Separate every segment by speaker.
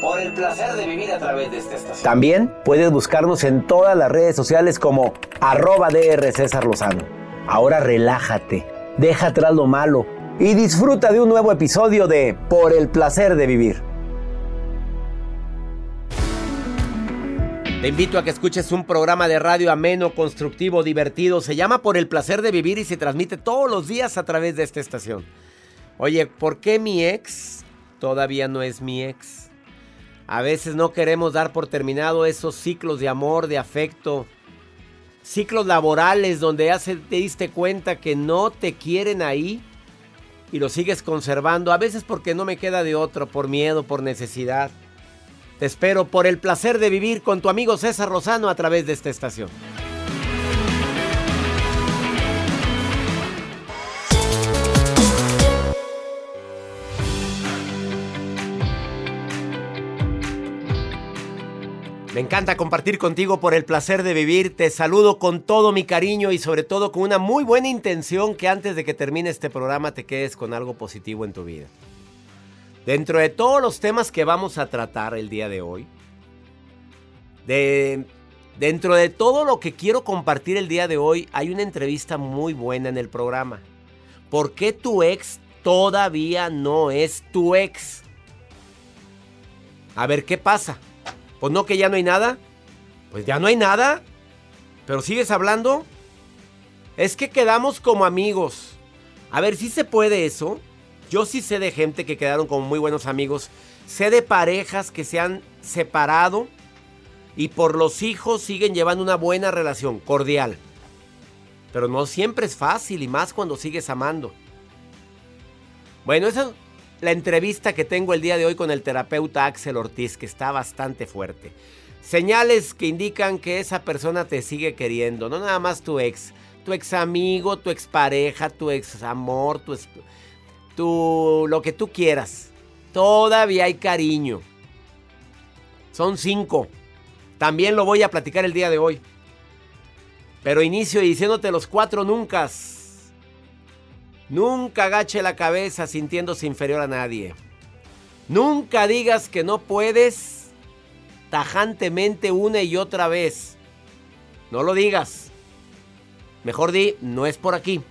Speaker 1: Por el placer de vivir a través de esta estación. También puedes buscarnos en todas las redes sociales como arroba DR César Lozano. Ahora relájate, deja atrás lo malo y disfruta de un nuevo episodio de Por el placer de vivir. Te invito a que escuches un programa de radio ameno, constructivo, divertido. Se llama Por el placer de vivir y se transmite todos los días a través de esta estación. Oye, ¿por qué mi ex todavía no es mi ex? A veces no queremos dar por terminado esos ciclos de amor, de afecto, ciclos laborales donde ya te diste cuenta que no te quieren ahí y lo sigues conservando, a veces porque no me queda de otro, por miedo, por necesidad. Te espero por el placer de vivir con tu amigo César Rosano a través de esta estación. Me encanta compartir contigo por el placer de vivir. Te saludo con todo mi cariño y sobre todo con una muy buena intención que antes de que termine este programa te quedes con algo positivo en tu vida. Dentro de todos los temas que vamos a tratar el día de hoy, de, dentro de todo lo que quiero compartir el día de hoy, hay una entrevista muy buena en el programa. ¿Por qué tu ex todavía no es tu ex? A ver qué pasa. Pues no que ya no hay nada. Pues ya no hay nada. Pero sigues hablando. Es que quedamos como amigos. A ver, si se puede eso. Yo sí sé de gente que quedaron como muy buenos amigos. Sé de parejas que se han separado y por los hijos siguen llevando una buena relación, cordial. Pero no siempre es fácil y más cuando sigues amando. Bueno, esa la entrevista que tengo el día de hoy con el terapeuta Axel Ortiz, que está bastante fuerte. Señales que indican que esa persona te sigue queriendo, no nada más tu ex, tu ex amigo, tu ex pareja, tu ex amor, tu, tu lo que tú quieras. Todavía hay cariño. Son cinco. También lo voy a platicar el día de hoy. Pero inicio diciéndote los cuatro nunca. Nunca agache la cabeza sintiéndose inferior a nadie. Nunca digas que no puedes tajantemente una y otra vez. No lo digas. Mejor di, no es por aquí.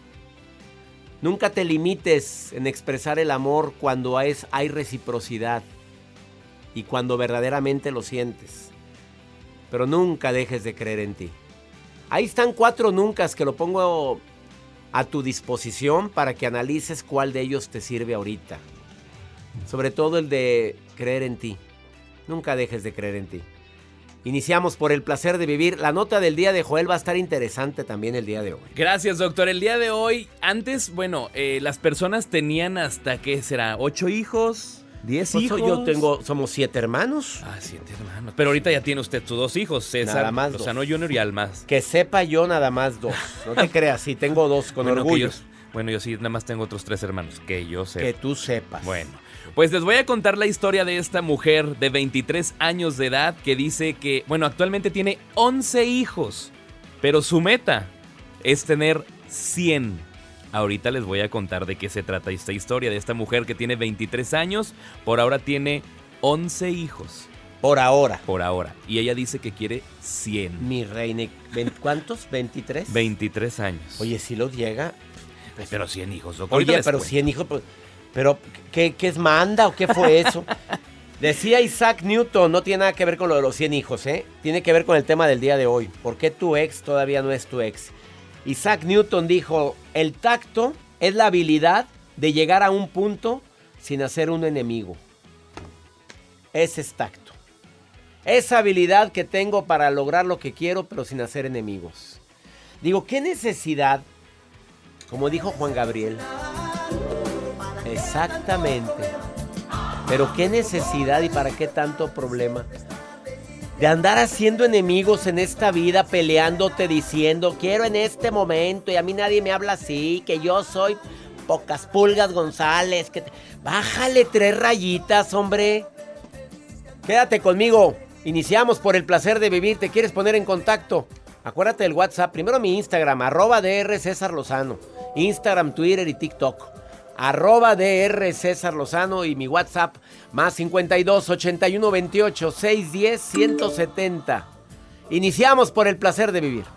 Speaker 1: Nunca te limites en expresar el amor cuando hay, hay reciprocidad y cuando verdaderamente lo sientes. Pero nunca dejes de creer en ti. Ahí están cuatro nunca que lo pongo a tu disposición para que analices cuál de ellos te sirve ahorita. Sobre todo el de creer en ti. Nunca dejes de creer en ti. Iniciamos por el placer de vivir. La nota del día de Joel va a estar interesante también el día de hoy.
Speaker 2: Gracias, doctor. El día de hoy, antes, bueno, eh, las personas tenían hasta, ¿qué será? ¿Ocho hijos? ¿Diez pues hijos?
Speaker 1: Yo tengo, somos siete hermanos.
Speaker 2: Ah, siete hermanos. Pero ahorita ya tiene usted sus dos hijos, César. Nada más O sea, no Junior y Almas.
Speaker 1: Que sepa yo nada más dos. No te creas, sí, tengo dos con orgullo.
Speaker 2: bueno, yo sí, nada más tengo otros tres hermanos, que yo sé.
Speaker 1: Que tú sepas.
Speaker 2: Bueno. Pues les voy a contar la historia de esta mujer de 23 años de edad que dice que, bueno, actualmente tiene 11 hijos, pero su meta es tener 100. Ahorita les voy a contar de qué se trata esta historia de esta mujer que tiene 23 años, por ahora tiene 11 hijos.
Speaker 1: Por ahora.
Speaker 2: Por ahora. Y ella dice que quiere 100.
Speaker 1: Mi reina, ¿cuántos? ¿23?
Speaker 2: 23 años.
Speaker 1: Oye, si los llega.
Speaker 2: pero 100 hijos.
Speaker 1: Oye, pero 100 hijos. Pues, pero, ¿qué, es manda o qué fue eso? Decía Isaac Newton, no tiene nada que ver con lo de los 100 hijos, ¿eh? Tiene que ver con el tema del día de hoy. ¿Por qué tu ex todavía no es tu ex? Isaac Newton dijo, el tacto es la habilidad de llegar a un punto sin hacer un enemigo. Ese es tacto. Esa habilidad que tengo para lograr lo que quiero, pero sin hacer enemigos. Digo, ¿qué necesidad? Como dijo Juan Gabriel, Exactamente. Pero qué necesidad y para qué tanto problema de andar haciendo enemigos en esta vida, peleándote, diciendo, quiero en este momento y a mí nadie me habla así, que yo soy pocas pulgas González, que bájale tres rayitas, hombre. Quédate conmigo. Iniciamos por el placer de vivir. ¿Te quieres poner en contacto? Acuérdate del WhatsApp. Primero mi Instagram, arroba DR César Lozano. Instagram, Twitter y TikTok arroba DR César Lozano y mi WhatsApp más 52 81 28 610 170. Iniciamos por el placer de vivir.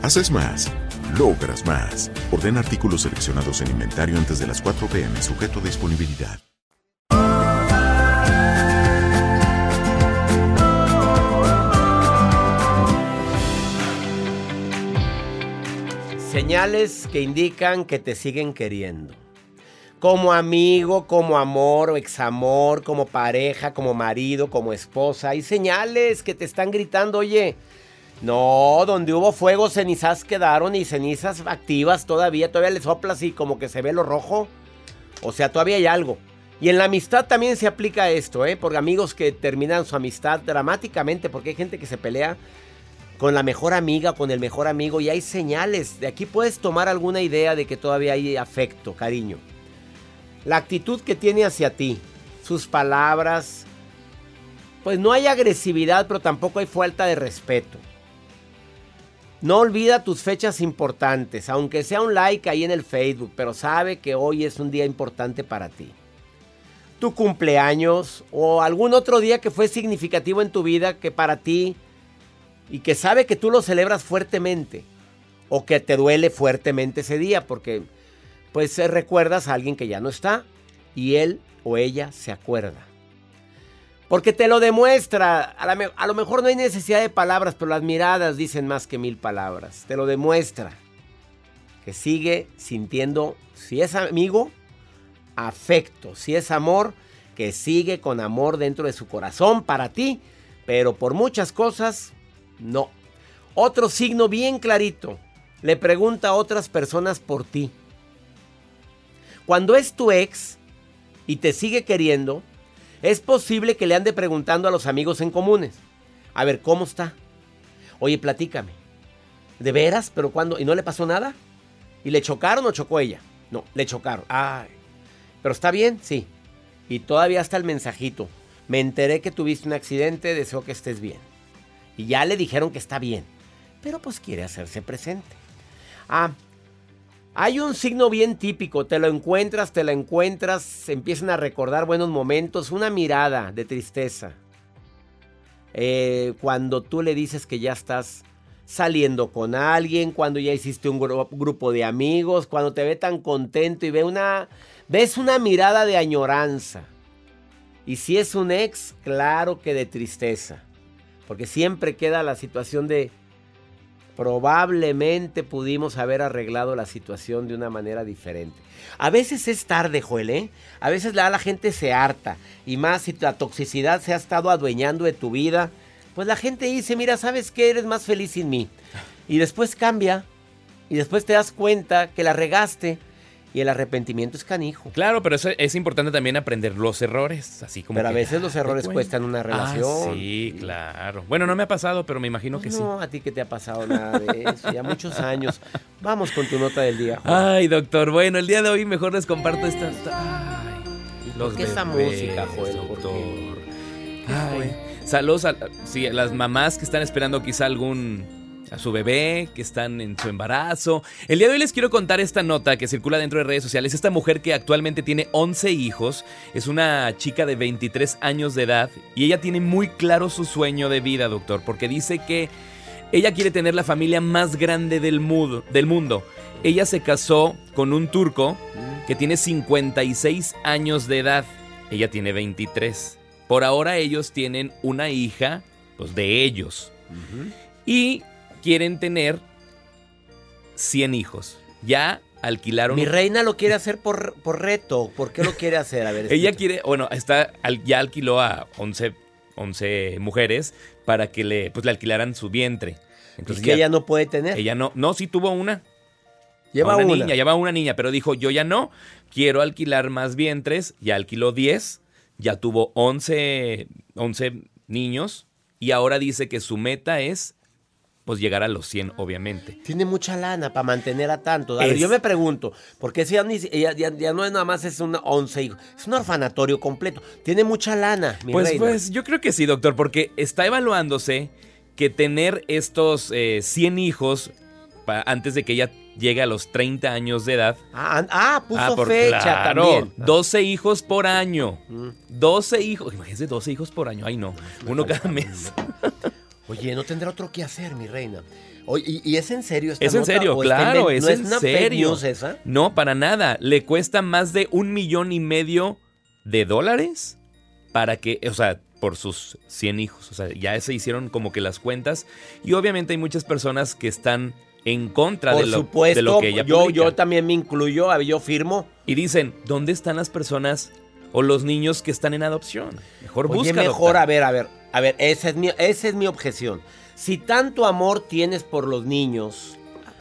Speaker 3: Haces más, logras más. Orden artículos seleccionados en inventario antes de las 4 pm, sujeto a disponibilidad.
Speaker 1: Señales que indican que te siguen queriendo. Como amigo, como amor o examor, como pareja, como marido, como esposa. Hay señales que te están gritando, oye, No, donde hubo fuego, cenizas quedaron y cenizas activas todavía. Todavía le soplas y como que se ve lo rojo. O sea, todavía hay algo. Y en la amistad también se aplica esto, ¿eh? Por amigos que terminan su amistad dramáticamente, porque hay gente que se pelea con la mejor amiga, con el mejor amigo, y hay señales. De aquí puedes tomar alguna idea de que todavía hay afecto, cariño. La actitud que tiene hacia ti, sus palabras, pues no hay agresividad, pero tampoco hay falta de respeto. No olvida tus fechas importantes, aunque sea un like ahí en el Facebook, pero sabe que hoy es un día importante para ti. Tu cumpleaños o algún otro día que fue significativo en tu vida que para ti y que sabe que tú lo celebras fuertemente o que te duele fuertemente ese día porque pues eh, recuerdas a alguien que ya no está y él o ella se acuerda. Porque te lo demuestra. A, lo mejor no hay necesidad de palabras, pero las miradas dicen más que mil palabras. Te lo demuestra. Que sigue sintiendo, si es amigo, afecto. Si es amor, que sigue con amor dentro de su corazón para ti. Pero por muchas cosas, no. Otro signo bien clarito. Le pregunta a otras personas por ti. Cuando es tu ex y te sigue queriendo, es posible que le ande preguntando a los amigos en comunes. A ver, ¿cómo está? Oye, platícame. ¿De veras? ¿Pero cuándo? ¿Y no le pasó nada? ¿Y le chocaron o chocó ella? No, le chocaron. Ay. ¿Pero está bien? Sí. Y todavía está el mensajito. Me enteré que tuviste un accidente, deseo que estés bien. Y ya le dijeron que está bien. Pero pues quiere hacerse presente. Ah, hay un signo bien típico, te lo encuentras, te lo encuentras, empiezan a recordar buenos momentos, una mirada de tristeza. Eh, cuando tú le dices que ya estás saliendo con alguien, cuando ya hiciste un grupo de amigos, cuando te ve tan contento y ve una, ves una mirada de añoranza. Y si es un ex, claro que de tristeza, porque siempre queda la situación de probablemente pudimos haber arreglado la situación de una manera diferente. A veces es tarde, Joel, ¿eh? A veces la, gente se harta. Y más si la toxicidad se ha estado adueñando de tu vida, pues la gente dice, mira, ¿sabes qué? Eres más feliz sin mí. Y después cambia. Y después te das cuenta que la regaste y el arrepentimiento es canijo.
Speaker 2: Claro, pero es importante también aprender los errores, así como.
Speaker 1: Pero a veces los errores cuestan una ah, relación.
Speaker 2: sí, claro. Bueno, no me ha pasado, pero me imagino que sí.
Speaker 1: No, a ti que te ha pasado nada de eso, ya muchos años. Vamos con tu nota del día.
Speaker 2: Ay, doctor, bueno, el día de hoy mejor les comparto esta. Ay,
Speaker 1: los ¿Qué esa música, Joel? Doctor.
Speaker 2: Ay, saludos a las mamás que están esperando quizá algún a su bebé, que están en su embarazo. El día de hoy les quiero contar esta nota que circula dentro de redes sociales. Esta mujer que actualmente tiene 11 hijos, es una chica de 23 años de edad y ella tiene muy claro su sueño de vida, doctor, porque dice que ella quiere tener la familia más grande del mundo. Del mundo. Ella se casó con un turco que tiene 56 años de edad. Ella tiene 23. Por ahora ellos tienen una hija, pues de ellos. Y quieren tener 100 hijos. Ya alquilaron.
Speaker 1: Mi reina lo quiere hacer por, por reto. ¿Por qué lo quiere hacer? A ver.
Speaker 2: Ella quiere, bueno, está, ya alquiló a 11, 11 mujeres para que le, pues, le alquilaran su vientre.
Speaker 1: Entonces, que ella no puede tener.
Speaker 2: Ella no, no, sí tuvo una. Lleva una, niña, lleva una niña, pero dijo, yo ya no, quiero alquilar más vientres, ya alquiló 10, ya tuvo 11, 11 niños y ahora dice que su meta es pues llegar a los 100, obviamente.
Speaker 1: Tiene mucha lana para mantener a tanto. A ver, yo me pregunto, ¿por qué si ya, ya, no es nada más es un 11 hijos? Es un orfanatorio completo. Tiene mucha lana, mi
Speaker 2: pues,
Speaker 1: reina.
Speaker 2: Pues yo creo que sí, doctor, porque está evaluándose que tener estos 100 eh, hijos antes de que ella llegue a los 30 años de edad.
Speaker 1: Ah, ah puso ah, fecha también.
Speaker 2: 12 hijos por año. 12 mm. hijos. Imagínense 12 hijos por año. Ay, no. Uno cada mes.
Speaker 1: Oye, no tendrá otro que hacer, mi reina. Oye, ¿y, es en serio esta
Speaker 2: Es en serio, claro, es, en
Speaker 1: una
Speaker 2: serio.
Speaker 1: esa?
Speaker 2: No, para nada. Le cuesta más de un millón y medio de dólares para que, o sea, por sus 100 hijos. O sea, ya se hicieron como que las cuentas. Y obviamente hay muchas personas que están en contra de, lo, de lo que ella
Speaker 1: yo, yo también me incluyo, yo firmo.
Speaker 2: Y dicen, ¿dónde están las personas o los niños que están en adopción? Mejor
Speaker 1: Oye,
Speaker 2: busca.
Speaker 1: mejor, a ver, a ver, a ver, esa es mi, esa es mi objeción. Si tanto amor tienes por los niños,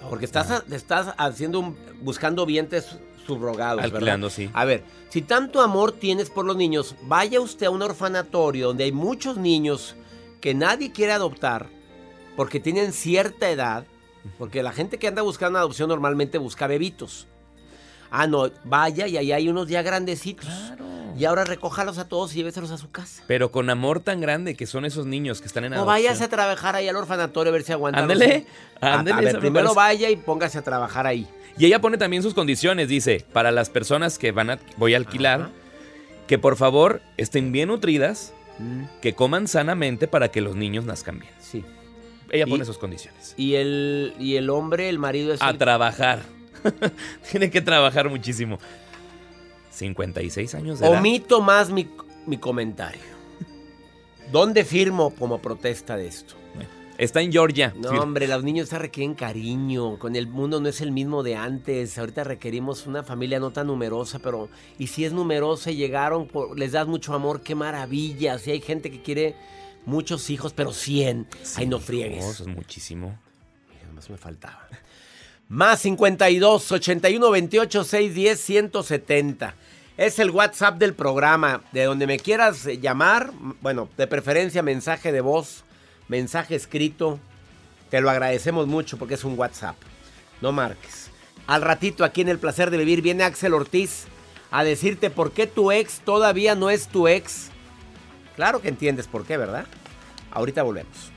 Speaker 1: porque estás, estás haciendo un- buscando vientres subrogados, ¿verdad?
Speaker 2: Alquilando, sí.
Speaker 1: A ver, si tanto amor tienes por los niños, vaya usted a un orfanatorio donde hay muchos niños que nadie quiere adoptar porque tienen cierta edad, porque la gente que anda buscando adopción normalmente busca bebitos. Ah, no, vaya y ahí hay unos ya grandecitos. Y ahora recójalos a todos y lléveselos a su casa.
Speaker 2: Pero con amor tan grande que son esos niños que están en
Speaker 1: O
Speaker 2: adopción.
Speaker 1: váyase a trabajar ahí al orfanatorio a ver si aguanta.
Speaker 2: Ándele, ándele,
Speaker 1: A, ver, primero vaya y póngase a trabajar ahí.
Speaker 2: Y ella pone también sus condiciones, dice, para las personas que van a, voy a alquilar,
Speaker 1: Ajá.
Speaker 2: que por favor estén bien nutridas, que coman sanamente para que los niños nazcan bien.
Speaker 1: Sí.
Speaker 2: Ella
Speaker 1: Y-
Speaker 2: pone sus condiciones.
Speaker 1: Y el, y el hombre, el marido es
Speaker 2: A
Speaker 1: el-
Speaker 2: trabajar. Tiene que trabajar muchísimo. 56 años de edad.
Speaker 1: Omito más mi, mi comentario. ¿Dónde firmo como protesta de esto?
Speaker 2: Está en Georgia.
Speaker 1: No,
Speaker 2: Sí.
Speaker 1: hombre, los niños requieren cariño. Con el mundo no es el mismo de antes. Ahorita requerimos una familia no tan numerosa, pero y si es numerosa y llegaron, por- les das mucho amor, qué maravilla. Si hay gente que quiere muchos hijos, pero 100. Ay, no friegues.
Speaker 2: Es muchísimo.
Speaker 1: Mira, nomás me faltaba. Más 52 81 28 610 170. Es el WhatsApp del programa. De donde me quieras eh, llamar, bueno, de preferencia mensaje de voz, mensaje escrito. Te lo agradecemos mucho porque es un WhatsApp. No marques. Al ratito aquí en El Placer de Vivir viene Axel Ortiz a decirte por qué tu ex todavía no es tu ex. Claro que entiendes por qué, ¿verdad? Ahorita volvemos.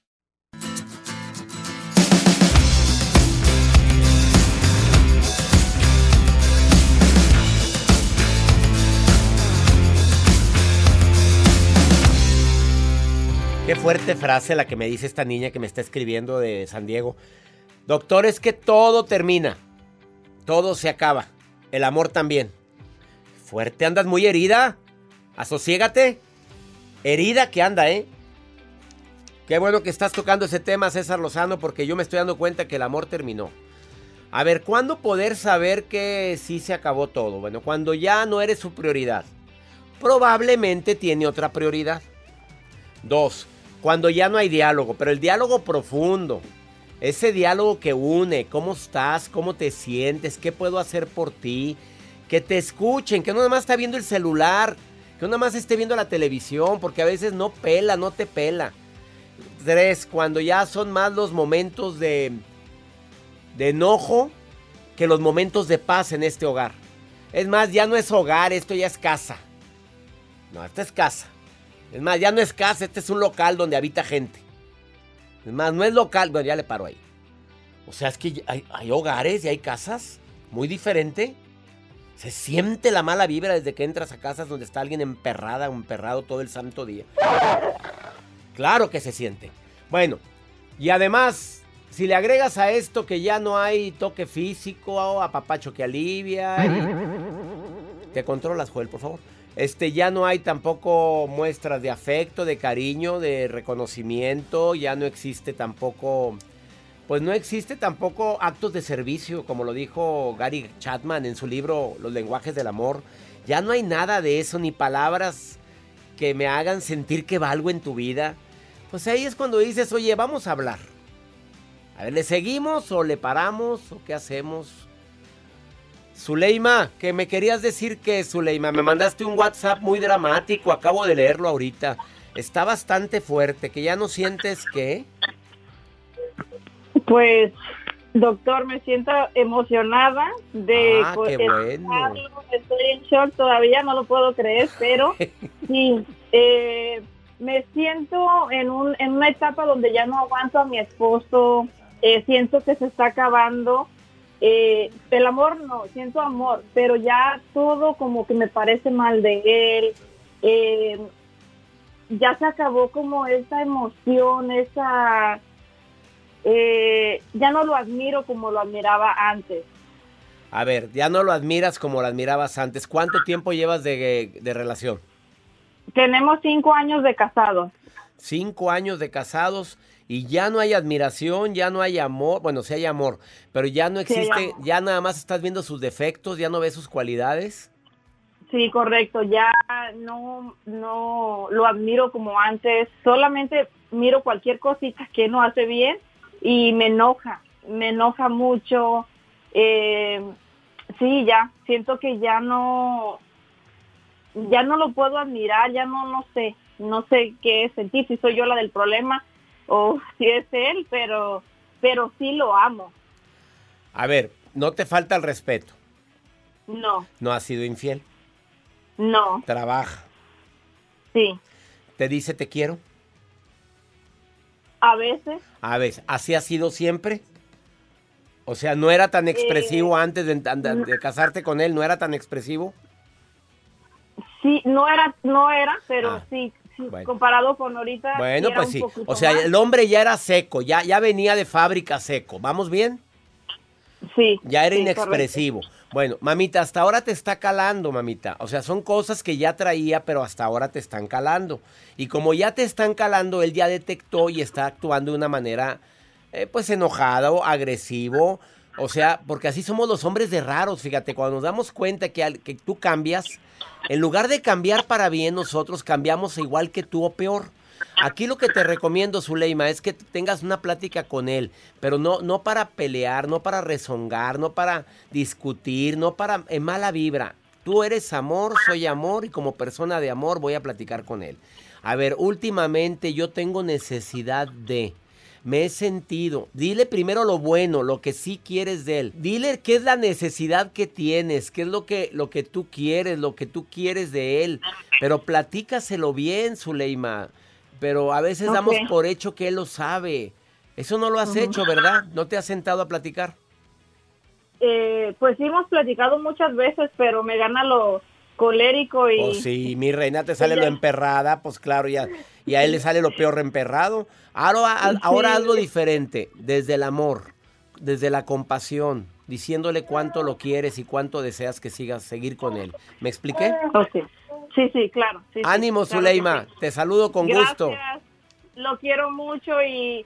Speaker 1: Qué fuerte frase la que me dice esta niña que me está escribiendo de San Diego. Doctor, es que todo termina. Todo se acaba. El amor también. Fuerte, andas muy herida. Asociégate. Herida que anda, ¿eh? Qué bueno que estás tocando ese tema, César Lozano, porque yo me estoy dando cuenta que el amor terminó. A ver, ¿cuándo poder saber que sí se acabó todo? Bueno, cuando ya no eres su prioridad. Probablemente tiene otra prioridad. Dos, cuando ya no hay diálogo, pero el diálogo profundo. Ese diálogo que une, cómo estás, cómo te sientes, qué puedo hacer por ti. Que te escuchen, que no nada más está viendo el celular, que no nada más esté viendo la televisión, porque a veces no pela, no te pela. Tres, cuando ya son más los momentos de, enojo que los momentos de paz en este hogar. Es más, ya no es hogar, esto ya es casa. No, esta es casa. Es más, ya no es casa, este es un local donde habita gente. Es más, no es local, bueno, ya le paro ahí. O sea, es que hay, hogares y hay casas muy diferente. Se siente la mala vibra desde que entras a casas donde está alguien emperrada emperrado todo el santo día. Claro que se siente. Bueno, y además, si le agregas a esto que ya no hay toque físico, a papacho que alivia. Te controlas, Joel, por favor. Este, ya no hay tampoco muestras de afecto, de cariño, de reconocimiento, ya no existe tampoco pues no existe tampoco actos de servicio, como lo dijo Gary Chapman en su libro Los lenguajes del amor. Ya no hay nada de eso, ni palabras que me hagan sentir que valgo en tu vida. Pues ahí es cuando dices, oye, vamos a hablar. A ver, ¿le seguimos o le paramos o qué hacemos? Zuleima, que me querías decir que, Zuleima, me mandaste un WhatsApp muy dramático, acabo de leerlo ahorita. Está bastante fuerte, que ya no sientes que...
Speaker 4: Pues, doctor, me siento emocionada de
Speaker 1: ah, qué bueno.
Speaker 4: Estoy en shock todavía, no lo puedo creer, pero sí, eh, me siento en, un, en una etapa donde ya no aguanto a mi esposo, eh, siento que se está acabando. Eh, el amor no, siento amor, pero ya todo como que me parece mal de él. ya se acabó como esa emoción, esa eh, ya no lo admiro como lo admiraba antes.
Speaker 1: A ver, ya no lo admiras como lo admirabas antes. ¿Cuánto tiempo llevas de, relación?
Speaker 4: Tenemos cinco años de casados.
Speaker 1: Cinco años de casados y ya no hay admiración, ya no hay amor. Bueno, sí hay amor, pero ya no existe, ya nada más estás viendo sus defectos, ya no ves sus cualidades.
Speaker 4: Sí, correcto. Ya no, no lo admiro como antes. Solamente miro cualquier cosita que no hace bien y me enoja, me enoja mucho. Eh, sí, ya, siento que ya no, ya no lo puedo admirar, ya no, no sé, no sé qué sentir, si soy yo la del problema o si es él, pero, pero sí lo amo.
Speaker 1: A ver, no te falta el respeto.
Speaker 4: No.
Speaker 1: ¿No ha sido infiel?
Speaker 4: No.
Speaker 1: ¿Trabaja?
Speaker 4: Sí.
Speaker 1: ¿Te dice te quiero?
Speaker 4: A veces.
Speaker 1: A veces. ¿Así ha sido siempre? O sea, ¿no era tan expresivo eh, antes de, casarte con él? ¿No era tan expresivo?
Speaker 4: Sí, no era, no era, pero ah, sí, comparado con ahorita.
Speaker 1: Bueno, pues sí. O sea, el hombre ya era seco, ya, ya venía de fábrica seco. ¿Vamos bien?
Speaker 4: Sí.
Speaker 1: Ya era inexpresivo. Bueno, mamita, hasta ahora te está calando, mamita. O sea, son cosas que ya traía, pero hasta ahora te están calando. Y como ya te están calando, él ya detectó y está actuando de una manera, eh, pues, enojado, agresivo. O sea, porque así somos los hombres de raros. Fíjate, cuando nos damos cuenta que, que tú cambias, en lugar de cambiar para bien, nosotros cambiamos igual que tú o peor. Aquí lo que te recomiendo, Zuleima, es que tengas una plática con él, pero no, no para pelear, no para rezongar, no para discutir, no para en mala vibra. Tú eres amor, soy amor y como persona de amor voy a platicar con él. A ver, últimamente yo tengo necesidad de me he sentido. Dile primero lo bueno, lo que sí quieres de él. Dile qué es la necesidad que tienes, qué es lo que, lo que tú quieres, lo que tú quieres de él. Pero platícaselo bien, Zuleima pero a veces damos por hecho que él lo sabe. Eso no lo has hecho, ¿verdad? ¿No te has sentado a platicar?
Speaker 4: Eh, pues sí hemos platicado muchas veces, pero me gana lo colérico y...
Speaker 1: Oh, sí, mi reina te sale lo emperrada, pues claro, ya, y a él le sale lo peor emperrado. Ahora, ahora hazlo diferente, desde el amor, desde la compasión, diciéndole cuánto lo quieres y cuánto deseas que sigas seguir con él. ¿Me expliqué?
Speaker 4: Sí, sí, claro.
Speaker 1: Ánimo, Zuleima. Te saludo con gusto.
Speaker 4: Lo quiero mucho y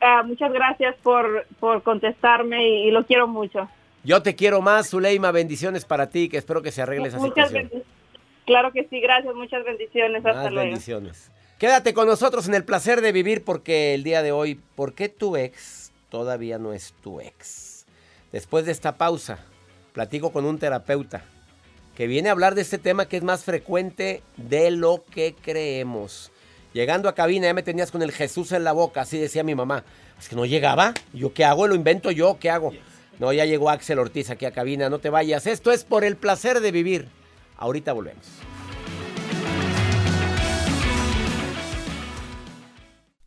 Speaker 4: ah, muchas gracias por, por contestarme y, lo quiero mucho.
Speaker 1: Yo te quiero más, Zuleima. Bendiciones para ti, que espero que se arregle esa muchas situación.
Speaker 4: Claro que sí, gracias. Muchas bendiciones. Hasta luego.
Speaker 1: bendiciones. Quédate con nosotros en el placer de vivir porque el día de hoy, ¿por qué tu ex todavía no es tu ex? Después de esta pausa, platico con un terapeuta que viene a hablar de este tema que es más frecuente de lo que creemos. Llegando a cabina ya me tenías con el Jesús en la boca, así decía mi mamá. Es que no llegaba. ¿Yo qué hago? ¿Lo invento yo? ¿Qué hago? No, ya llegó Axel Ortiz aquí a cabina, no te vayas. Esto es por el placer de vivir. Ahorita volvemos.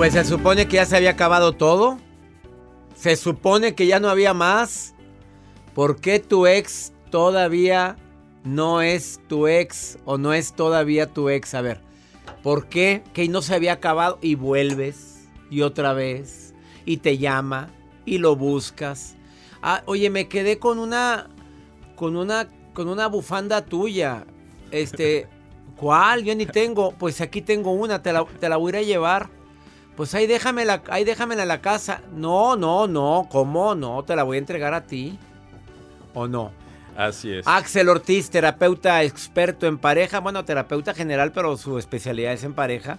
Speaker 1: Pues se supone que ya se había acabado todo. Se supone que ya no había más. ¿Por qué tu ex todavía no es tu ex o no es todavía tu ex? A ver, ¿por qué que no se había acabado y vuelves y otra vez y te llama y lo buscas? Ah, oye, me quedé con una con una con una bufanda tuya. Este, ¿cuál? Yo ni tengo. Pues aquí tengo una, te la, te la voy a llevar. Pues ahí déjamela, ahí déjamela en la casa. No, no, no, ¿cómo no? Te la voy a entregar a ti. ¿O no?
Speaker 2: Así es.
Speaker 1: Axel Ortiz, terapeuta experto en pareja, bueno, terapeuta general, pero su especialidad es en pareja.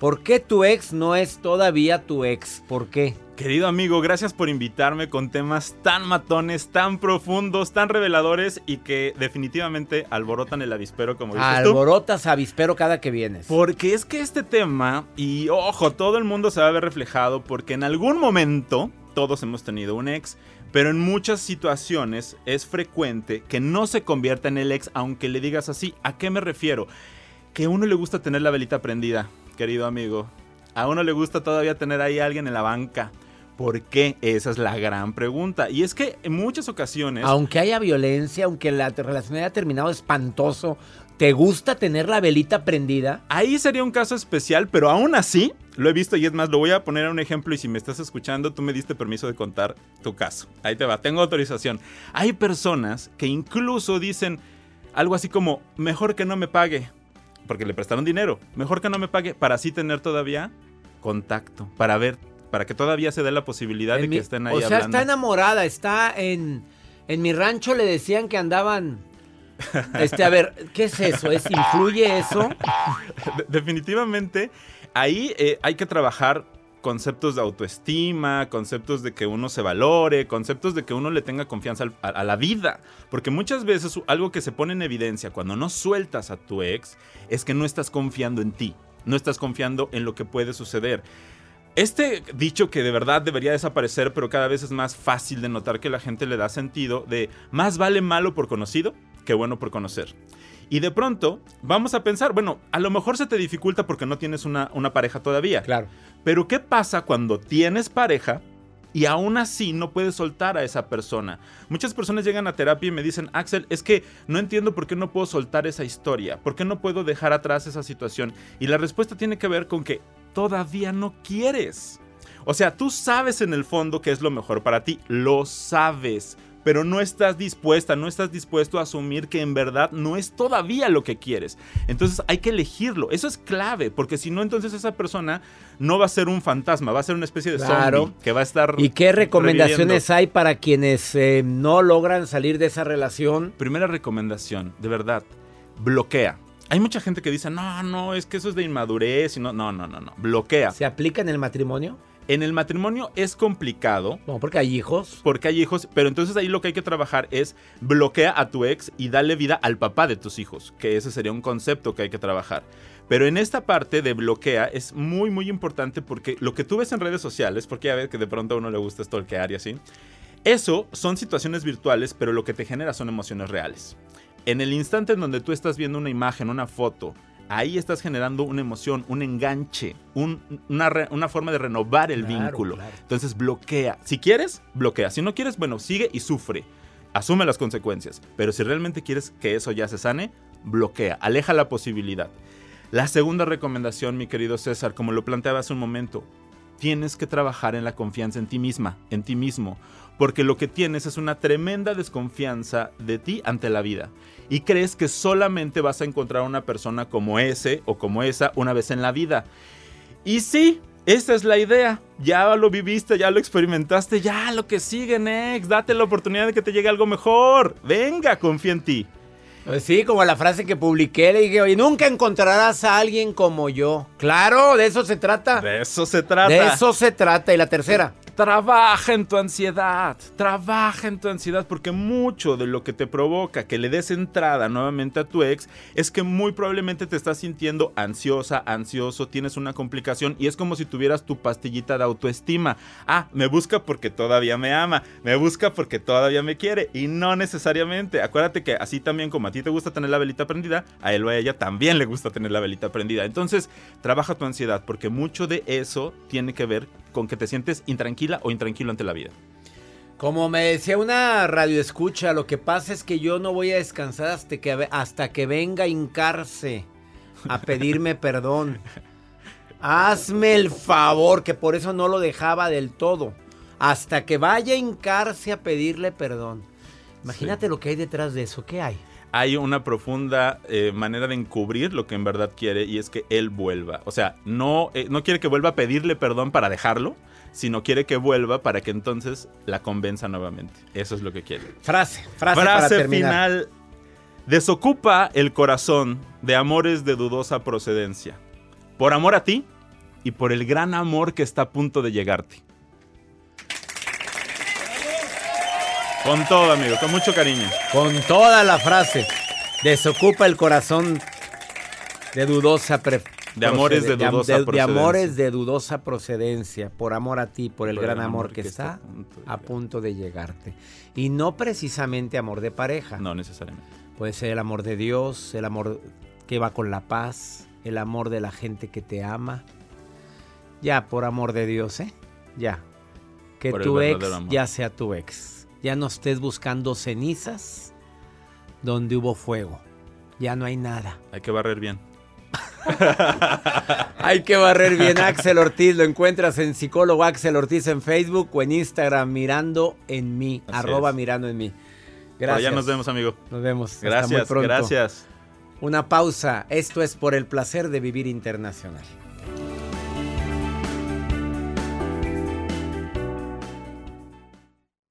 Speaker 1: ¿Por qué tu ex no es todavía tu ex? ¿Por qué?
Speaker 5: Querido amigo, gracias por invitarme con temas tan matones, tan profundos, tan reveladores y que definitivamente alborotan el avispero, como dices tú.
Speaker 1: Alborotas avispero cada que vienes.
Speaker 5: Porque es que este tema, y ojo, todo el mundo se va a ver reflejado porque en algún momento todos hemos tenido un ex, pero en muchas situaciones es frecuente que no se convierta en el ex aunque le digas así. ¿A qué me refiero? Que a uno le gusta tener la velita prendida, querido amigo. A uno le gusta todavía tener ahí a alguien en la banca. ¿Por qué? Esa es la gran pregunta. Y es que en muchas ocasiones...
Speaker 1: Aunque haya violencia, aunque la relación haya terminado espantoso, ¿te gusta tener la velita prendida?
Speaker 5: Ahí sería un caso especial, pero aún así lo he visto y es más, lo voy a poner a un ejemplo y si me estás escuchando, tú me diste permiso de contar tu caso. Ahí te va, tengo autorización. Hay personas que incluso dicen algo así como, mejor que no me pague, porque le prestaron dinero, mejor que no me pague para así tener todavía contacto, para ver para que todavía se dé la posibilidad
Speaker 1: En
Speaker 5: de
Speaker 1: mi-
Speaker 5: que estén ahí
Speaker 1: O sea,
Speaker 5: hablando.
Speaker 1: está enamorada, está en... En mi rancho le decían que andaban... Este, a ver, ¿qué es eso? ¿Es, ¿Influye eso?
Speaker 5: De- definitivamente, ahí eh, hay que trabajar conceptos de autoestima, conceptos de que uno se valore, conceptos de que uno le tenga confianza a la vida. Porque muchas veces algo que se pone en evidencia cuando no sueltas a tu ex es que no estás confiando en ti, no estás confiando en lo que puede suceder. Este dicho que de verdad debería desaparecer, pero cada vez es más fácil de notar que la gente le da sentido de más vale malo por conocido que bueno por conocer. Y de pronto vamos a pensar, bueno, a lo mejor se te dificulta porque no tienes una, una pareja todavía.
Speaker 1: Claro.
Speaker 5: Pero ¿qué pasa cuando tienes pareja y aún así no puedes soltar a esa persona? Muchas personas llegan a terapia y me dicen, Axel, es que no entiendo por qué no puedo soltar esa historia, por qué no puedo dejar atrás esa situación. Y la respuesta tiene que ver con que todavía no quieres. O sea, tú sabes en el fondo que es lo mejor para ti, lo sabes, pero no estás dispuesta, no estás dispuesto a asumir que en verdad no es todavía lo que quieres. Entonces hay que elegirlo. Eso es clave, porque si no, entonces esa persona no va a ser un fantasma, va a ser una especie de zombie que va a estar.
Speaker 1: ¿Y qué recomendaciones hay para quienes eh, no logran salir de esa relación?
Speaker 5: Primera recomendación, de verdad, bloquea. Hay mucha gente que dice, no, no, es que eso es de inmadurez. Y no, no, no, no, no. Bloquea.
Speaker 1: ¿Se aplica en el matrimonio?
Speaker 5: En el matrimonio es complicado.
Speaker 1: No, porque hay hijos.
Speaker 5: Porque hay hijos, pero entonces ahí lo que hay que trabajar es bloquea a tu ex y dale vida al papá de tus hijos, que ese sería un concepto que hay que trabajar. Pero en esta parte de bloquea es muy, muy importante porque lo que tú ves en redes sociales, porque ya ves que de pronto a uno le gusta stalkear y así, eso son situaciones virtuales, pero lo que te genera son emociones reales. En el instante en donde tú estás viendo una imagen, una foto, ahí estás generando una emoción, un enganche, una, forma de renovar el vínculo. Entonces bloquea. Si quieres, bloquea. Si no quieres, bueno, sigue y sufre. Asume las consecuencias. Pero si realmente quieres que eso ya se sane, bloquea. Aleja la posibilidad. La segunda recomendación, mi querido César, como lo planteaba hace un momento, tienes que trabajar en la confianza en ti misma, en ti mismo porque lo que tienes es una tremenda desconfianza de ti ante la vida. Y crees que solamente vas a encontrar una persona como ese o como esa una vez en la vida. Y sí, esa es la idea. Ya lo viviste, ya lo experimentaste, ya lo que sigue, Next. Date la oportunidad de que te llegue algo mejor. Venga, confía en ti.
Speaker 1: Pues sí, como la frase que publiqué, le dije, oye, nunca encontrarás a alguien como yo. Claro, de eso se trata.
Speaker 5: De eso se trata.
Speaker 1: De eso se trata. Y la tercera.
Speaker 5: Trabaja en tu ansiedad, trabaja en tu ansiedad porque mucho de lo que te provoca que le des entrada nuevamente a tu ex es que muy probablemente te estás sintiendo ansiosa, ansioso, tienes una complicación y es como si tuvieras tu pastillita de autoestima. Ah, me busca porque todavía me ama, me busca porque todavía me quiere y no necesariamente. Acuérdate que así también como a ti te gusta tener la velita prendida, a él o a ella también le gusta tener la velita prendida. Entonces, trabaja tu ansiedad porque mucho de eso tiene que ver con que te sientes intranquila o intranquilo ante la vida.
Speaker 1: Como me decía una radio escucha, lo que pasa es que yo no voy a descansar hasta que, hasta que venga a hincarse a pedirme perdón. Hazme el favor, que por eso no lo dejaba del todo. Hasta que vaya a hincarse a pedirle perdón. Imagínate lo que hay detrás de eso. ¿Qué hay?
Speaker 5: hay una profunda eh, manera de encubrir lo que en verdad quiere y es que él vuelva. O sea, no, eh, no quiere que vuelva a pedirle perdón para dejarlo, sino quiere que vuelva para que entonces la convenza nuevamente. Eso es lo que quiere.
Speaker 1: Frase, frase, frase para terminar. final.
Speaker 5: Desocupa el corazón de amores de dudosa procedencia. Por amor a ti y por el gran amor que está a punto de llegarte. Con todo, amigo, con mucho cariño.
Speaker 1: Con toda la frase. Desocupa el corazón de dudosa
Speaker 5: de amores de dudosa
Speaker 1: procedencia. De amores de dudosa procedencia, por amor a ti, por el gran amor, que, está, a punto de llegarte. Y no precisamente amor de pareja.
Speaker 5: No necesariamente.
Speaker 1: Puede ser el amor de Dios, el amor que va con la paz, el amor de la gente que te ama. Ya, por amor de Dios, ¿eh? Ya. Que tu ex ya sea tu ex. Ya no estés buscando cenizas donde hubo fuego. Ya no hay nada.
Speaker 5: Hay que barrer bien.
Speaker 1: hay que barrer bien. Axel Ortiz lo encuentras en psicólogo Axel Ortiz en Facebook o en Instagram mirando en mí. arroba mirando en mí.
Speaker 5: Gracias. Ya nos vemos, amigo.
Speaker 1: Nos vemos.
Speaker 5: Gracias, gracias.
Speaker 1: Una pausa. Esto es por el placer de vivir internacional.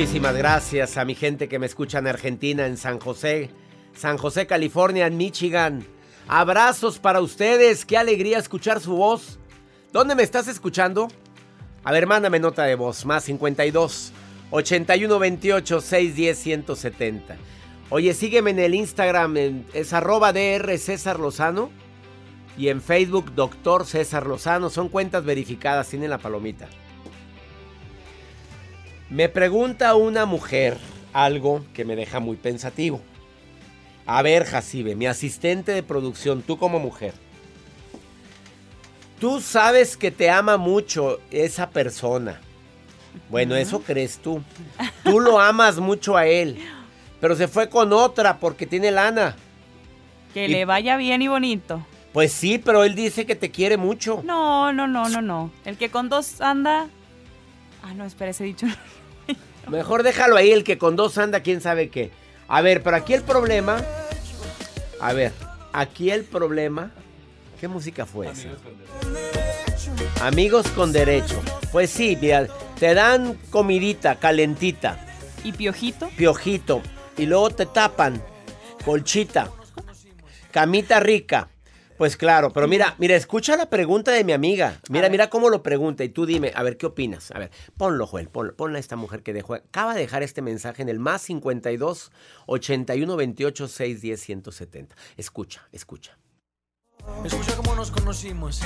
Speaker 1: Muchísimas gracias a mi gente que me escucha en Argentina, en San José, San José, California, en Michigan. Abrazos para ustedes, qué alegría escuchar su voz. ¿Dónde me estás escuchando? A ver, mándame nota de voz, más 52 81 28 610 170. Oye, sígueme en el Instagram, es arroba DR César Lozano. Y en Facebook, Doctor César Lozano. Son cuentas verificadas, tienen la palomita. Me pregunta una mujer algo que me deja muy pensativo. A ver, Jacibe, mi asistente de producción, tú como mujer. Tú sabes que te ama mucho esa persona. Bueno, eso crees tú. Tú lo amas mucho a él. Pero se fue con otra porque tiene lana.
Speaker 6: Que le vaya bien y bonito.
Speaker 1: Pues sí, pero él dice que te quiere mucho.
Speaker 6: No, no, no, no, no. El que con dos anda. Ah, no, espera, ese dicho.
Speaker 1: Mejor déjalo ahí, el que con dos anda, quién sabe qué. A ver, pero aquí el problema. A ver, aquí el problema. ¿Qué música fue esa? Amigos con derecho. Pues sí, te dan comidita calentita.
Speaker 6: ¿Y piojito?
Speaker 1: Piojito. Y luego te tapan. Colchita. Camita rica. Pues claro, pero mira, mira, escucha la pregunta de mi amiga. Mira, mira cómo lo pregunta y tú dime, a ver, ¿qué opinas? A ver, ponlo, Joel, ponlo, ponla a esta mujer que dejó, acaba de dejar este mensaje en el más 52 81 28 6 10 170. Escucha, escucha.
Speaker 7: Escucha cómo nos conocimos.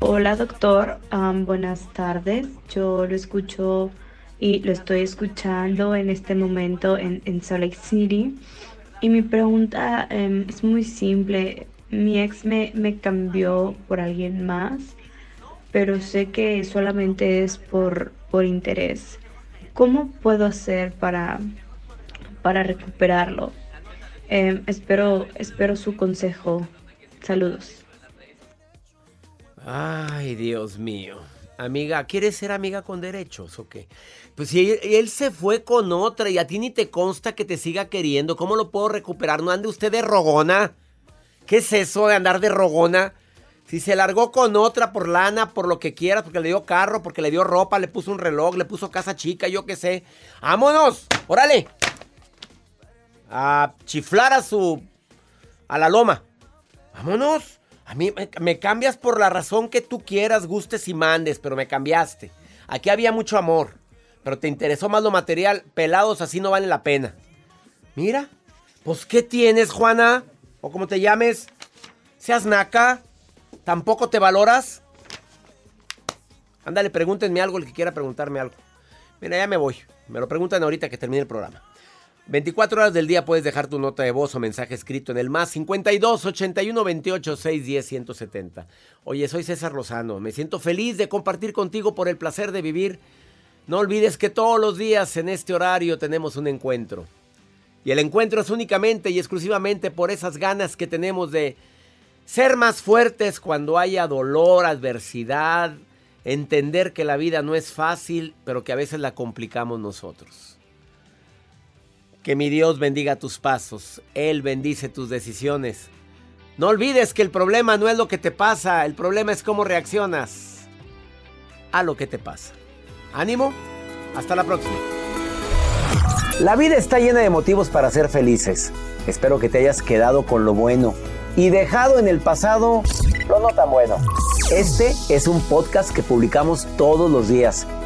Speaker 8: Hola doctor, buenas tardes. Yo lo escucho y lo estoy escuchando en este momento en, en Salt Lake City. Y mi pregunta em, es muy simple. Mi ex me, me cambió por alguien más, pero sé que solamente es por, por interés. ¿Cómo puedo hacer para, para recuperarlo? Em, espero, espero su consejo. Saludos.
Speaker 1: Ay, Dios mío. Amiga, ¿quieres ser amiga con derechos o qué? Pues si él, se fue con otra y a ti ni te consta que te siga queriendo, ¿cómo lo puedo recuperar? ¿No ande usted de rogona? ¿Qué es eso de andar de rogona? Si se largó con otra por lana, por lo que quieras, porque le dio carro, porque le dio ropa, le puso un reloj, le puso casa chica, yo qué sé. ¡Vámonos! ¡Órale! A chiflar a su... a la loma. ¡Vámonos! A mí me, cambias por la razón que tú quieras, gustes y mandes, pero me cambiaste. Aquí había mucho amor, pero te interesó más lo material. Pelados así no vale la pena. Mira, pues ¿qué tienes, Juana? O como te llames. Seas naca. ¿Tampoco te valoras? Ándale, pregúntenme algo, el que quiera preguntarme algo. Mira, ya me voy. Me lo preguntan ahorita que termine el programa. 24 horas del día puedes dejar tu nota de voz o mensaje escrito en el más 52 81 28 610 170. Oye, soy César Lozano. Me siento feliz de compartir contigo por el placer de vivir. No olvides que todos los días en este horario tenemos un encuentro. Y el encuentro es únicamente y exclusivamente por esas ganas que tenemos de ser más fuertes cuando haya dolor, adversidad, entender que la vida no es fácil, pero que a veces la complicamos nosotros. Que mi Dios bendiga tus pasos. Él bendice tus decisiones. No olvides que el problema no es lo que te pasa, el problema es cómo reaccionas a lo que te pasa. Ánimo, hasta la próxima. La vida está llena de motivos para ser felices. Espero que te hayas quedado con lo bueno y dejado en el pasado lo no tan bueno. Este es un podcast que publicamos todos los días